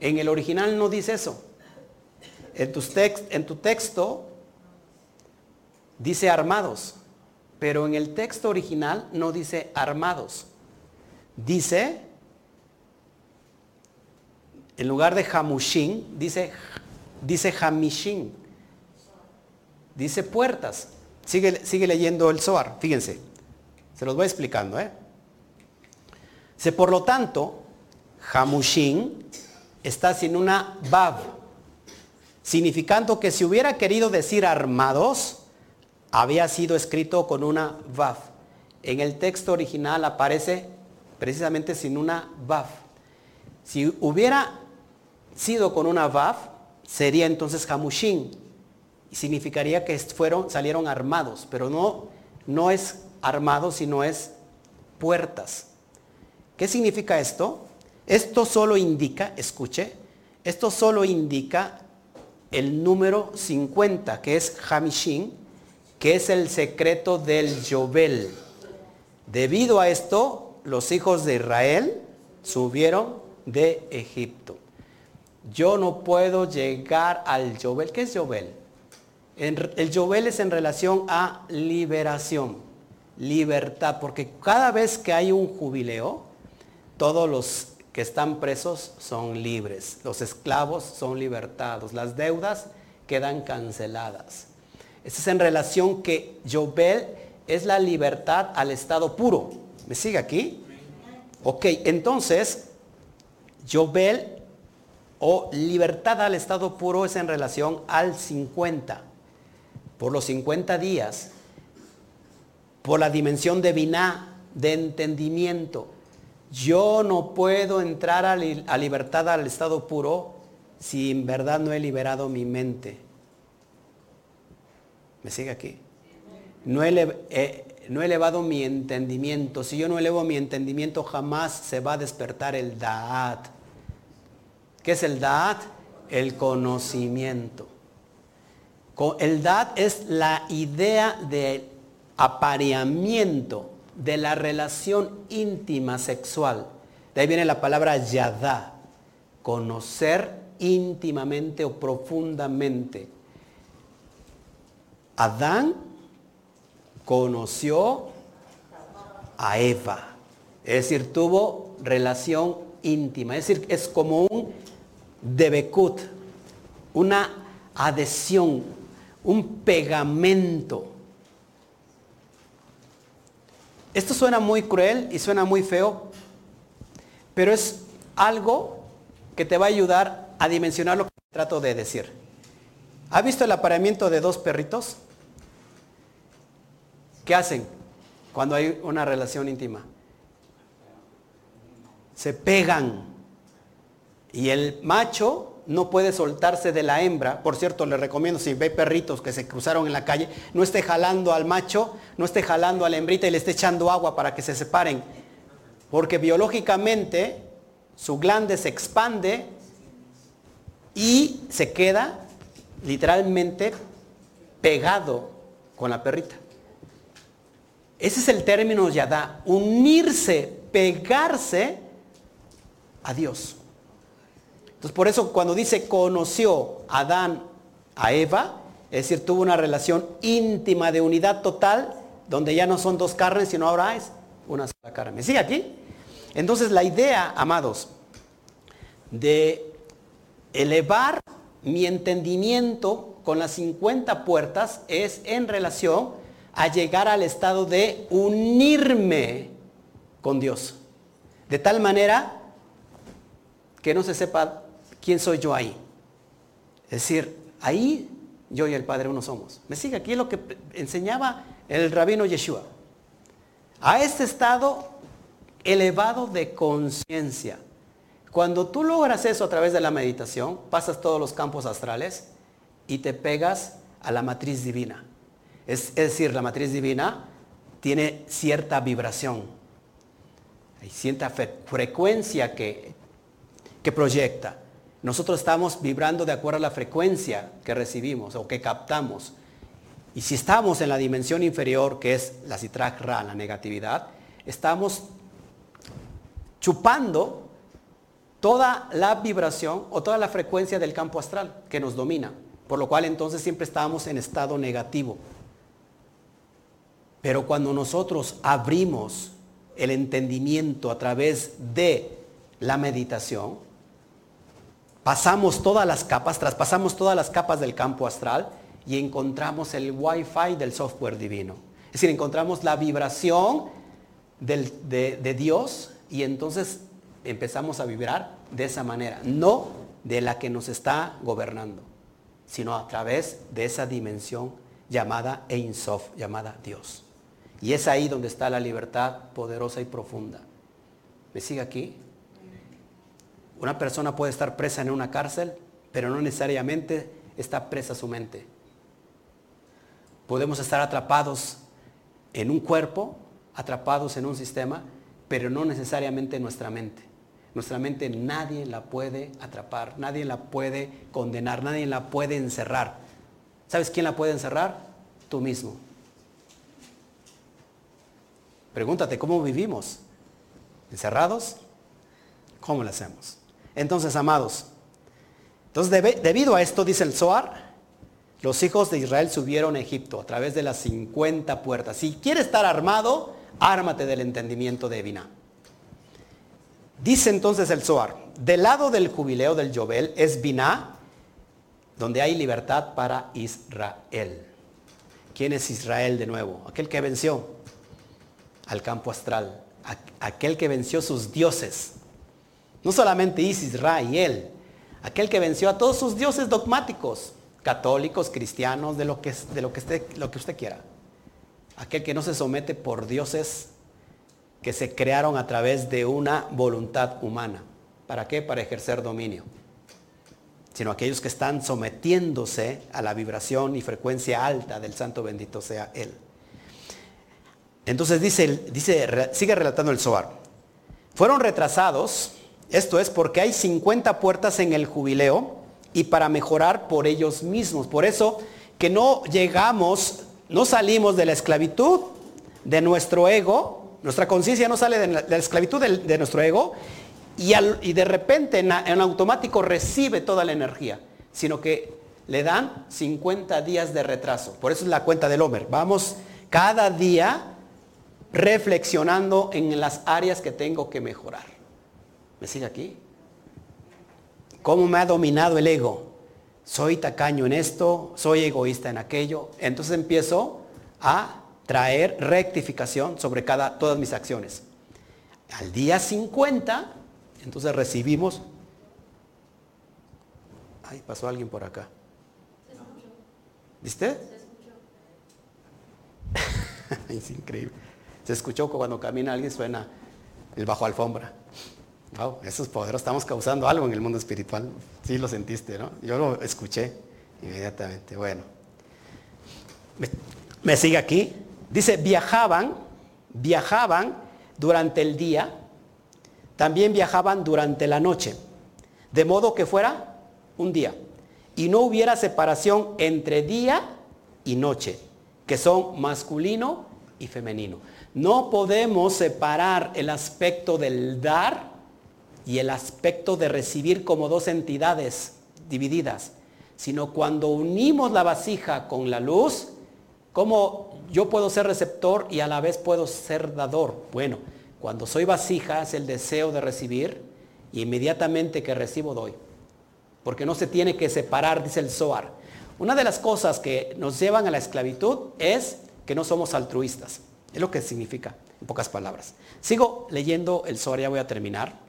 En el original no dice eso. En tu, texto dice armados, pero en el texto original no dice armados. Dice en lugar de Hamushin, dice, dice Hamishin. Dice puertas. Sigue, sigue leyendo el Zohar. Fíjense. Se los voy explicando. ¿eh? Dice, por lo tanto, Hamushin está sin una Bab. Significando que si hubiera querido decir armados, había sido escrito con una Vav. En el texto original aparece precisamente sin una Vav. Si hubiera sido con una Vav, sería entonces Hamushin. Y significaría que fueron, salieron armados, pero no, no es armado, sino es puertas. ¿Qué significa esto? Esto solo indica, escuche, esto solo indica el número 50, que es Hamishin, que es el secreto del Yobel. Debido a esto, los hijos de Israel subieron de Egipto. Yo no puedo llegar al Yobel. ¿Qué es Yobel? el Yobel es en relación a liberación, libertad, porque cada vez que hay un jubileo, todos los que están presos son libres, los esclavos son libertados, las deudas quedan canceladas. Esa es en relación que Yobel es la libertad al estado puro. ¿Me sigue aquí? Ok, entonces, Yobel o libertad al estado puro es en relación al 50. Por los 50 días, por la dimensión de biná, de entendimiento. Yo no puedo entrar a, libertad al estado puro si en verdad no he liberado mi mente. ¿Me sigue aquí? No he, eh, no elevado mi entendimiento. Si yo no elevo mi entendimiento, jamás se va a despertar el Da'at. ¿Qué es el Da'at? El conocimiento. El Da'at es la idea de apareamiento de la relación íntima sexual. De ahí viene la palabra yadá, conocer íntimamente o profundamente. Adán conoció a Eva. Es decir, tuvo relación íntima. Es decir, es como un debekut, una adhesión, un pegamento. Esto suena muy cruel y suena muy feo, pero es algo que te va a ayudar a dimensionar lo que trato de decir. ¿Ha visto el apareamiento de dos perritos? ¿Qué hacen cuando hay una relación íntima? Se pegan. Y el macho no puede soltarse de la hembra. Por cierto, le recomiendo, si ve perritos que se cruzaron en la calle, no esté jalando al macho, no esté jalando a la hembrita y le esté echando agua para que se separen. Porque biológicamente su glande se expande y se queda literalmente pegado con la perrita. Ese es el término yadá, unirse, pegarse a Dios. Entonces por eso cuando dice conoció Adán a Eva, es decir, tuvo una relación íntima de unidad total, donde ya no son dos carnes, sino ahora es una sola carne. ¿Me sigue aquí? Entonces la idea, amados, de elevar mi entendimiento con las 50 puertas es en relación a llegar al estado de unirme con Dios. De tal manera que no se sepa quién soy yo ahí. Es decir, ahí yo y el Padre uno somos. Me sigue aquí lo que enseñaba el rabino Yeshua. A este estado elevado de conciencia. Cuando tú logras eso a través de la meditación, pasas todos los campos astrales y te pegas a la matriz divina. Es, decir, la matriz divina tiene cierta vibración, hay cierta frecuencia que, que proyecta. Nosotros estamos vibrando de acuerdo a la frecuencia que recibimos o que captamos. Y si estamos en la dimensión inferior, que es la citrak ra, la negatividad, estamos chupando toda la vibración o toda la frecuencia del campo astral que nos domina. Por lo cual entonces siempre estamos en estado negativo. Pero cuando nosotros abrimos el entendimiento a través de la meditación, pasamos todas las capas, traspasamos todas las capas del campo astral y encontramos el wifi del software divino. Es decir, encontramos la vibración de, de Dios y entonces empezamos a vibrar de esa manera, no de la que nos está gobernando, sino a través de esa dimensión llamada Ein Sof, llamada Dios. Y es ahí donde está la libertad poderosa y profunda. ¿Me sigue aquí? Una persona puede estar presa en una cárcel, pero no necesariamente está presa su mente. Podemos estar atrapados en un cuerpo, atrapados en un sistema, pero no necesariamente en nuestra mente. Nuestra mente nadie la puede atrapar, nadie la puede condenar, nadie la puede encerrar. ¿Sabes quién la puede encerrar? Tú mismo. Pregúntate, ¿cómo vivimos? ¿Encerrados? ¿Cómo lo hacemos? Entonces, amados, Entonces, debido a esto, dice el Zohar, los hijos de Israel subieron a Egipto a través de las 50 puertas. Si quieres estar armado, ármate del entendimiento de Eviná. Dice entonces el Zohar, del lado del jubileo del Yobel es Biná, donde hay libertad para Israel. ¿Quién es Israel de nuevo? Aquel que venció al campo astral, aquel que venció sus dioses. No solamente Isis, Ra y él, aquel que venció a todos sus dioses dogmáticos, católicos, cristianos, de lo que, de lo que, usted, lo que usted quiera. Aquel que no se somete por dioses que se crearon a través de una voluntad humana. ¿Para qué? Para ejercer dominio. Sino aquellos que están sometiéndose a la vibración y frecuencia alta del santo bendito sea Él. Entonces dice, dice sigue relatando el Zohar. Fueron retrasados, esto es porque hay 50 puertas en el jubileo y para mejorar por ellos mismos. Por eso que no llegamos, no salimos de la esclavitud de nuestro ego nuestra conciencia no sale de la, esclavitud de, nuestro ego y, de repente en, en, automático recibe toda la energía, sino que le dan 50 días de retraso. Por eso es la cuenta del Homer. Vamos cada día reflexionando en las áreas que tengo que mejorar. ¿Me sigue aquí? ¿Cómo me ha dominado el ego? Soy tacaño en esto, soy egoísta en aquello. Entonces empiezo a traer rectificación sobre cada, todas mis acciones. Al día 50, entonces recibimos... Ay, pasó alguien por acá. ¿Viste? es increíble. Se escuchó cuando camina alguien suena el bajo alfombra. Wow, esos poderes estamos causando algo en el mundo espiritual. Sí lo sentiste, ¿no? Yo lo escuché inmediatamente. Bueno. me sigue aquí? Dice, viajaban, viajaban durante el día, también viajaban durante la noche, de modo que fuera un día, y no hubiera separación entre día y noche, que son masculino y femenino. No podemos separar el aspecto del dar y el aspecto de recibir como dos entidades divididas, sino cuando unimos la vasija con la luz, como yo puedo ser receptor y a la vez puedo ser dador. Bueno, cuando soy vasija es el deseo de recibir y inmediatamente que recibo doy. Porque no se tiene que separar, dice el Zohar. Una de las cosas que nos llevan a la esclavitud es que no somos altruistas. Es lo que significa, en pocas palabras. Sigo leyendo el Zohar, ya voy a terminar.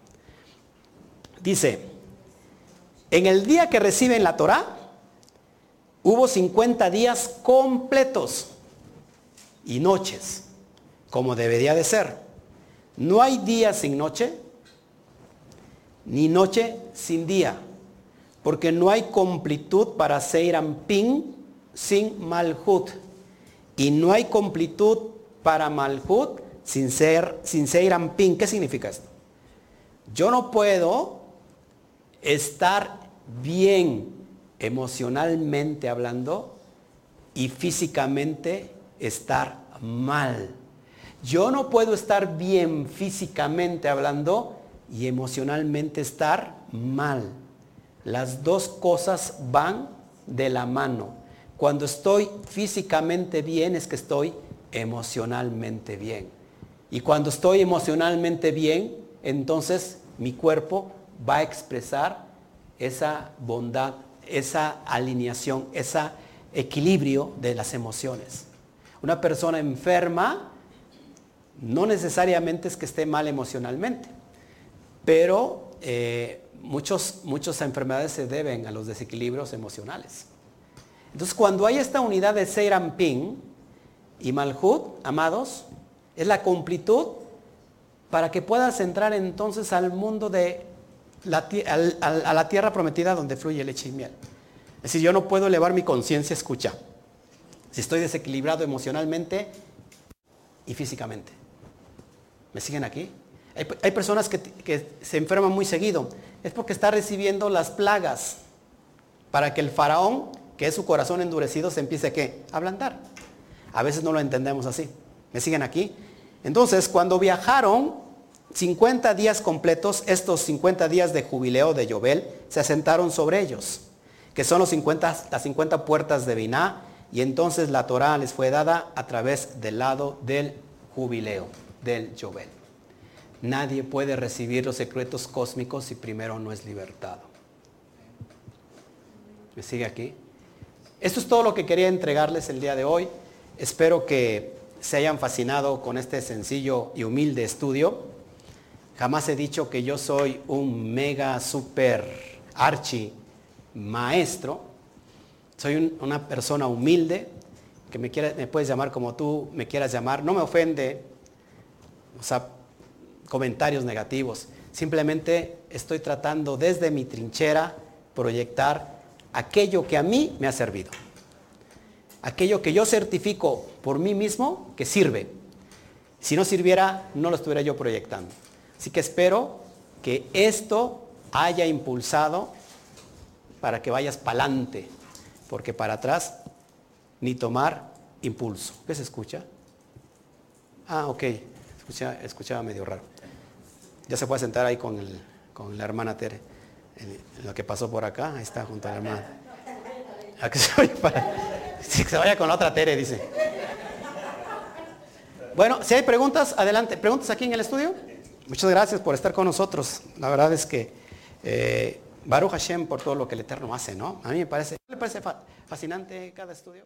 Dice, en el día que reciben la Torah, hubo 50 días completos y noches, como debería de ser. No hay día sin noche, ni noche sin día, porque no hay completud para Ping sin Malhut, y no hay completud para Malhut sin, ser, sin Ping. ¿Qué significa esto? Yo no puedo estar bien emocionalmente hablando y físicamente estar mal. Yo no puedo estar bien físicamente hablando y emocionalmente estar mal. Las dos cosas van de la mano. Cuando estoy físicamente bien es que estoy emocionalmente bien. Y cuando estoy emocionalmente bien, entonces mi cuerpo va a expresar esa bondad, esa alineación, ese equilibrio de las emociones. Una persona enferma no necesariamente es que esté mal emocionalmente, pero eh, muchos, muchas enfermedades se deben a los desequilibrios emocionales. Entonces, cuando hay esta unidad de Ping y Malhut, amados, es la completud para que puedas entrar entonces al mundo de la, a la tierra prometida donde fluye leche y miel. Es decir, yo no puedo elevar mi conciencia, escucha si estoy desequilibrado emocionalmente y físicamente. ¿Me siguen aquí? Hay, personas que, que, se enferman muy seguido. Es porque está recibiendo las plagas para que el faraón, que es su corazón endurecido, se empiece a ablandar. A veces no lo entendemos así. ¿Me siguen aquí? Entonces, cuando viajaron, 50 días completos, estos 50 días de jubileo de Yobel, se asentaron sobre ellos, que son los 50, las 50 puertas de Biná, y entonces la Torah les fue dada a través del lado del jubileo, del Yobel. Nadie puede recibir los secretos cósmicos si primero no es libertado. ¿Me sigue aquí? Esto es todo lo que quería entregarles el día de hoy. Espero que se hayan fascinado con este sencillo y humilde estudio. Jamás he dicho que yo soy un mega super archi maestro. Soy una persona humilde que me, me puedes llamar como tú me quieras llamar. No me ofende, o sea, comentarios negativos. Simplemente estoy tratando desde mi trinchera proyectar aquello que a mí me ha servido aquello que yo certifico por mí mismo que sirve. Si no sirviera, no lo estuviera yo proyectando. Así que espero que esto haya impulsado para que vayas para adelante, porque para atrás ni tomar impulso. ¿Qué se escucha? Ah, ok, escuchaba medio raro. Ya se puede sentar ahí con, con la hermana Tere, lo que pasó por acá, ahí está junto a la hermana. ¿A se vaya con la otra Tere, dice. Bueno, si hay preguntas, adelante. ¿Preguntas aquí en el estudio? Muchas gracias por estar con nosotros. La verdad es que eh, Baruch Hashem por todo lo que el Eterno hace, ¿no? A mí me parece, me parece fascinante cada estudio.